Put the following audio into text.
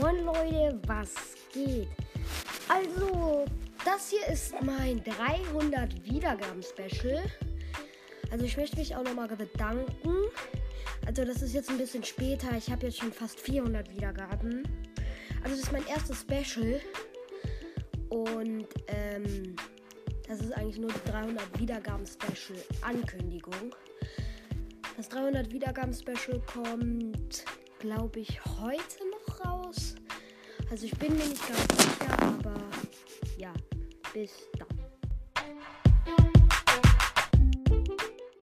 Leute, was geht? Also, das hier ist mein 300 Wiedergaben-Special. Also, ich möchte mich auch nochmal bedanken. Also, das ist jetzt ein bisschen später. Ich habe jetzt schon fast 400 Wiedergaben. Also, das ist mein erstes Special. Und, ähm, das ist eigentlich nur die 300 Wiedergaben-Special-Ankündigung. Das 300 Wiedergaben-Special kommt, glaube ich, heute noch. Also ich bin mir nicht ganz sicher, aber ja, bis dann.